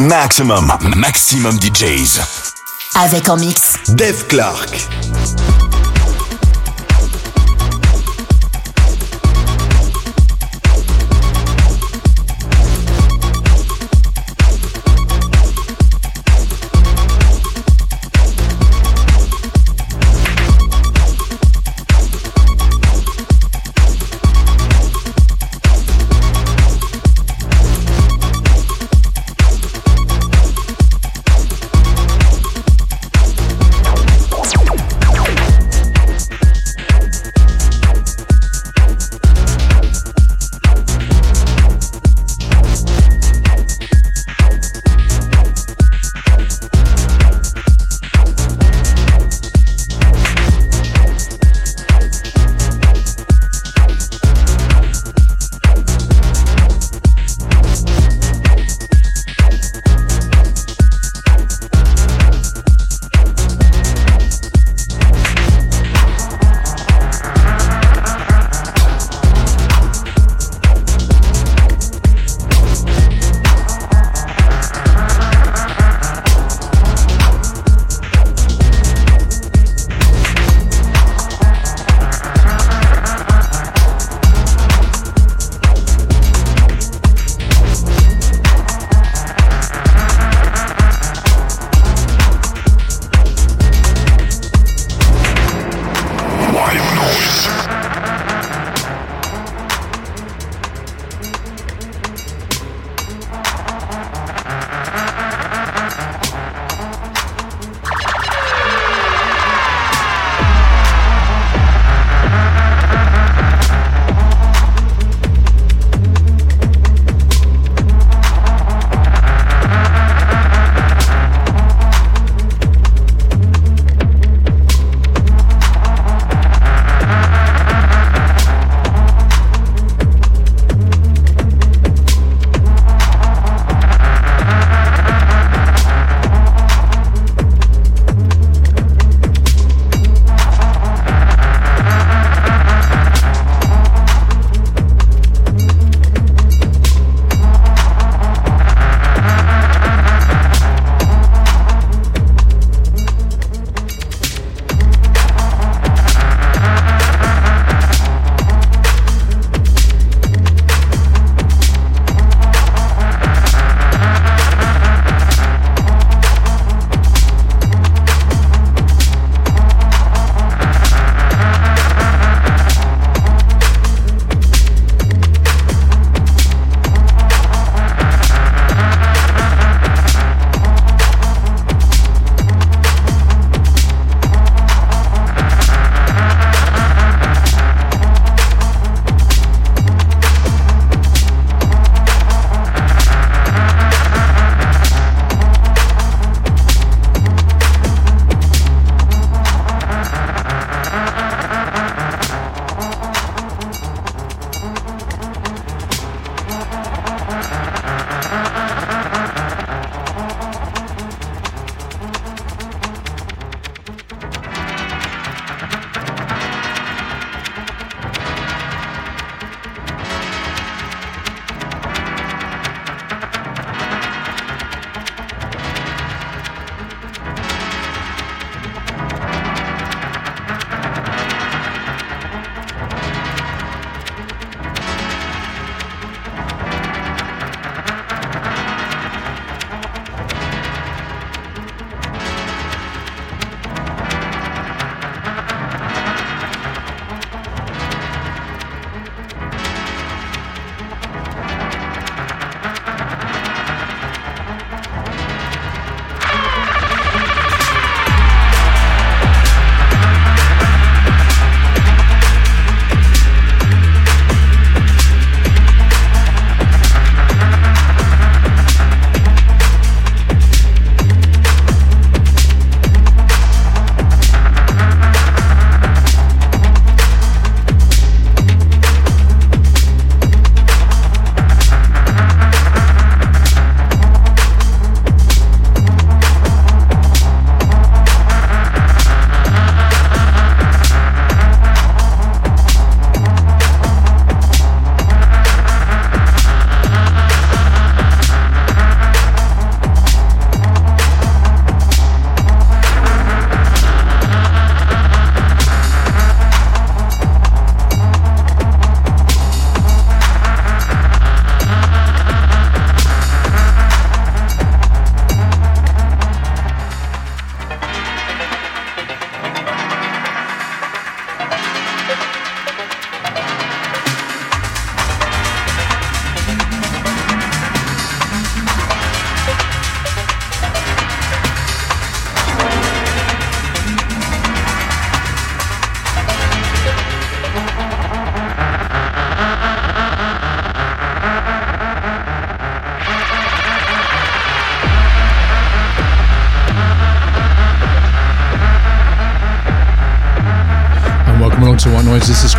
Maximum, maximum DJs. Avec en mix. Dave Clark.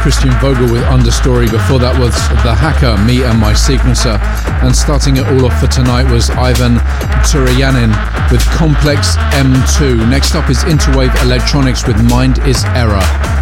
Christian Vogel with Understory. Before that was The Hacker, Me and My Sequencer. And starting it all off for tonight was Ivan Turanjanin with Complex M2. Next up is Interwave Electronics with Mind is Error.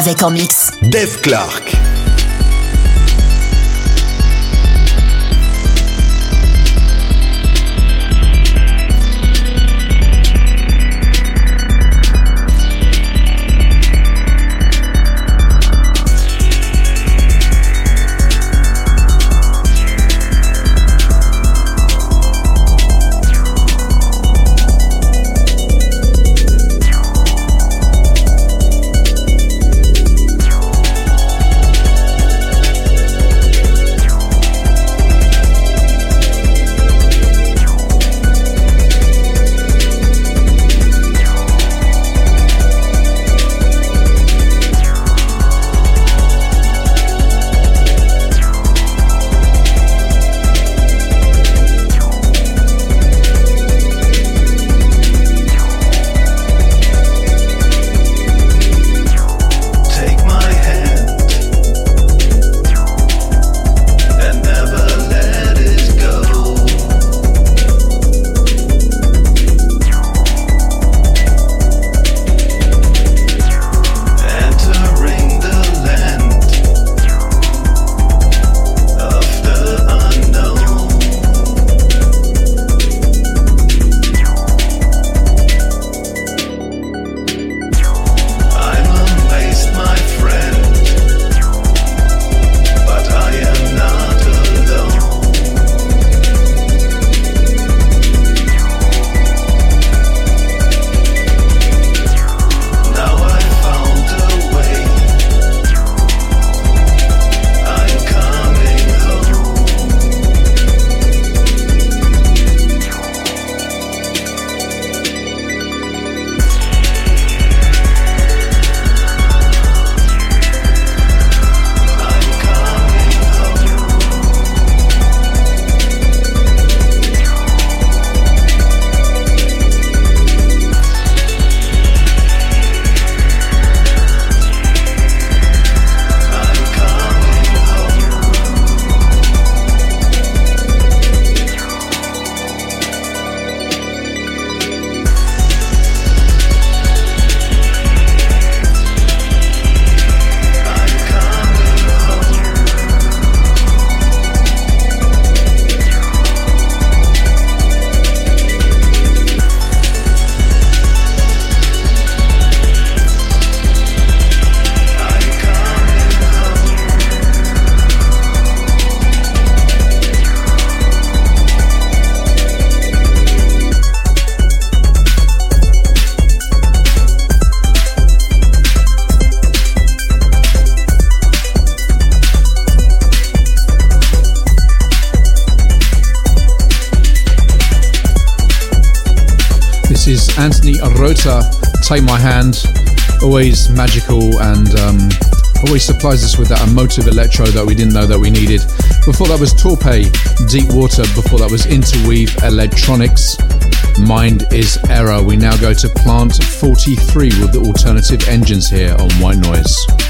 Avec en mix. Dave Clark. Take My Hand, always magical and um, always supplies us with that emotive electro that we didn't know that we needed. Before that was Torpe, Deep Water. Before that was Interweave Electronics. Mind is Error. We now go to Plant 43 with the alternative engines here on White Noise.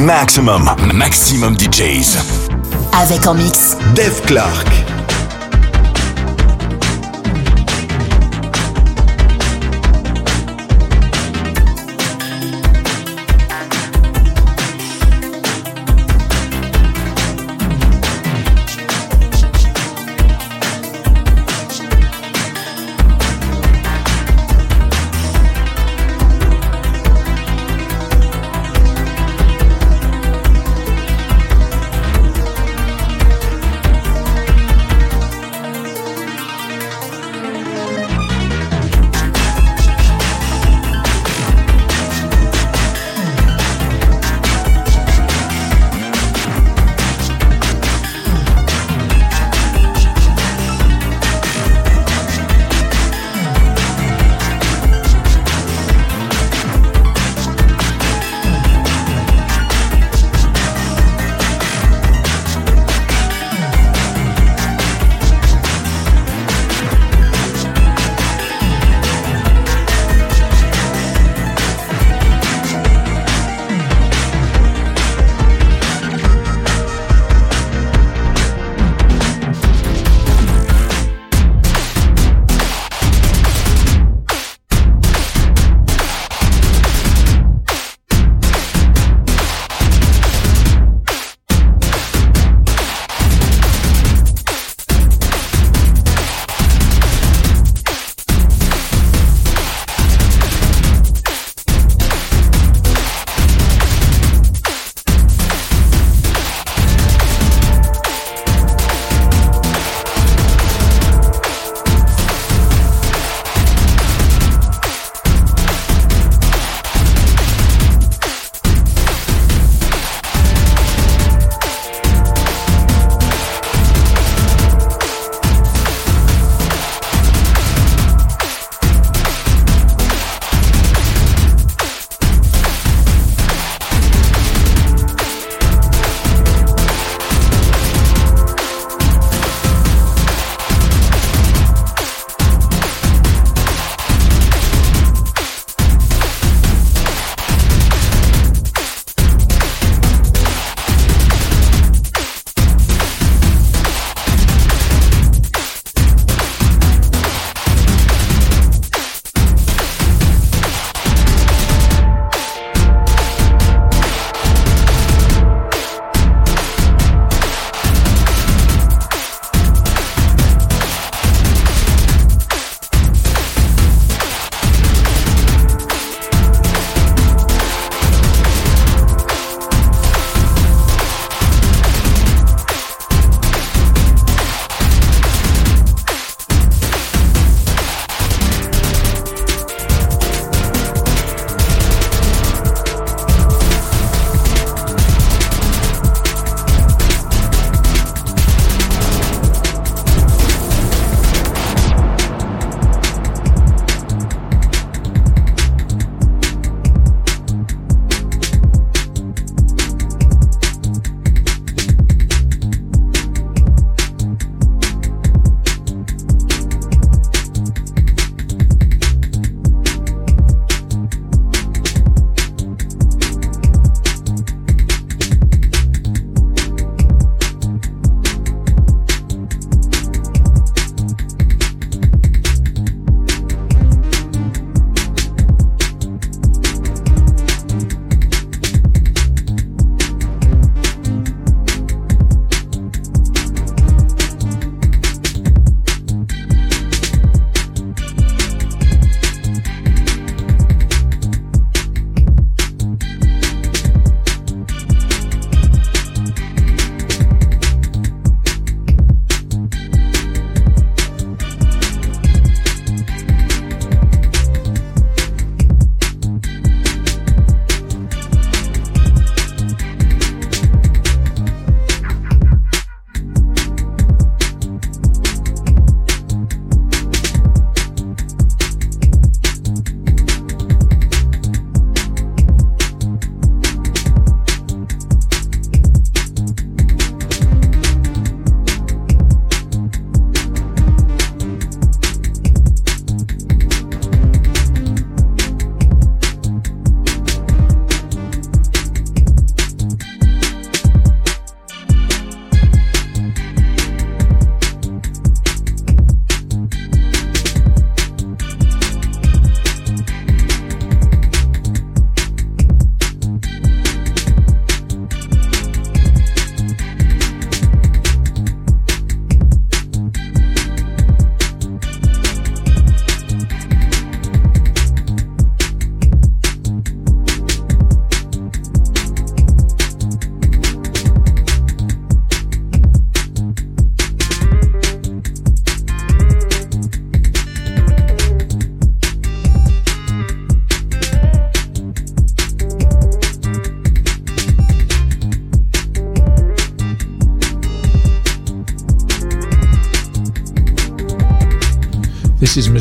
Maximum, maximum DJs. Avec en mix. Dave Clark.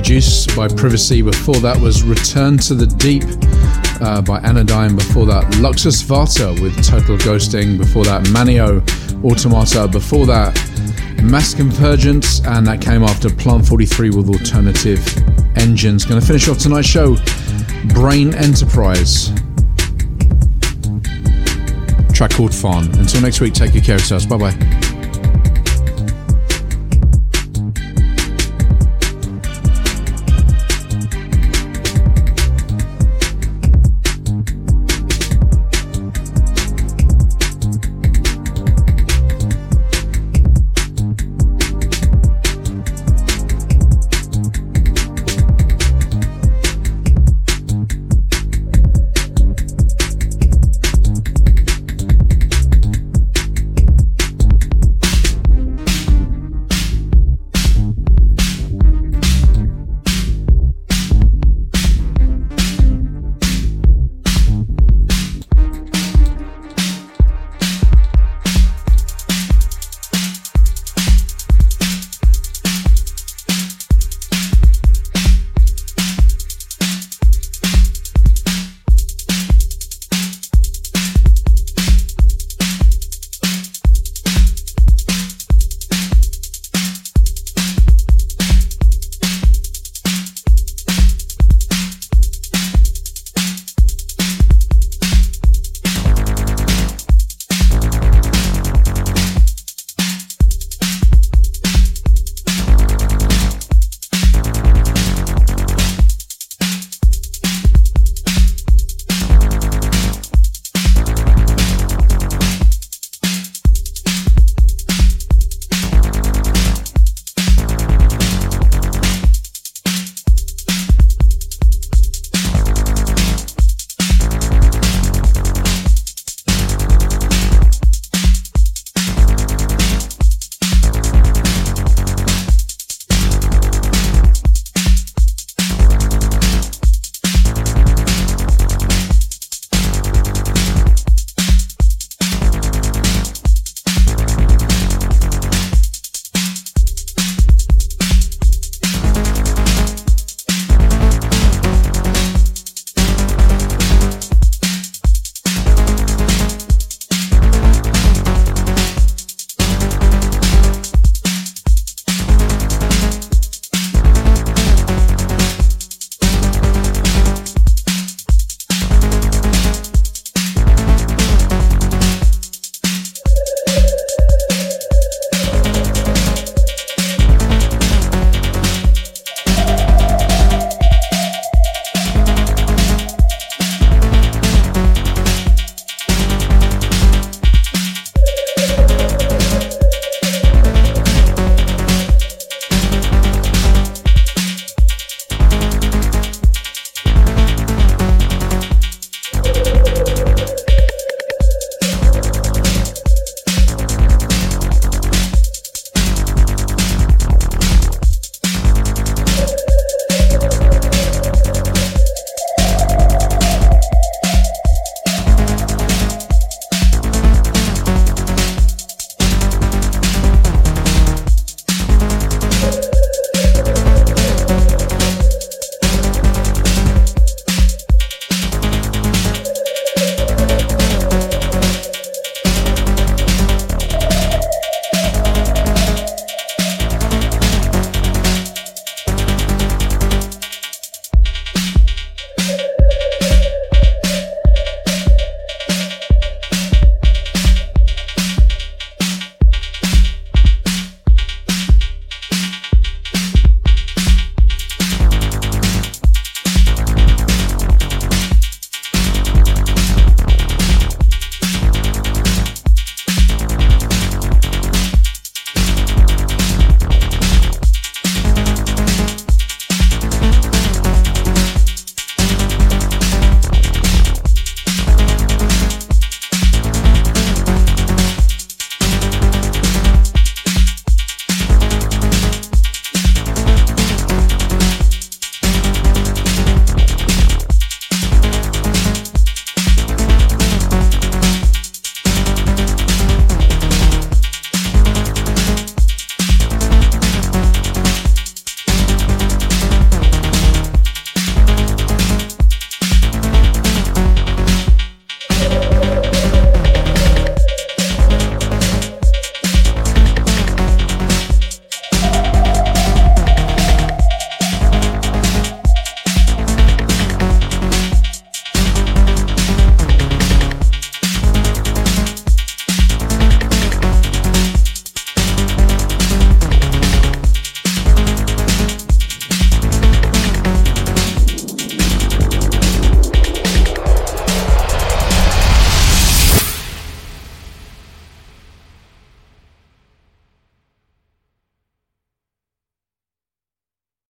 By Privacy. Before that was Return to the Deep uh, by Anodyne. Before that, Luxus Vata with Total Ghosting. Before that, Manio Automata. Before that, Mass Convergence. And that came after Plant 43 with Alternative Engines. Going to finish off tonight's show, Brain Enterprise. Track called Fawn. Until next week, take good care of yourselves. Bye bye.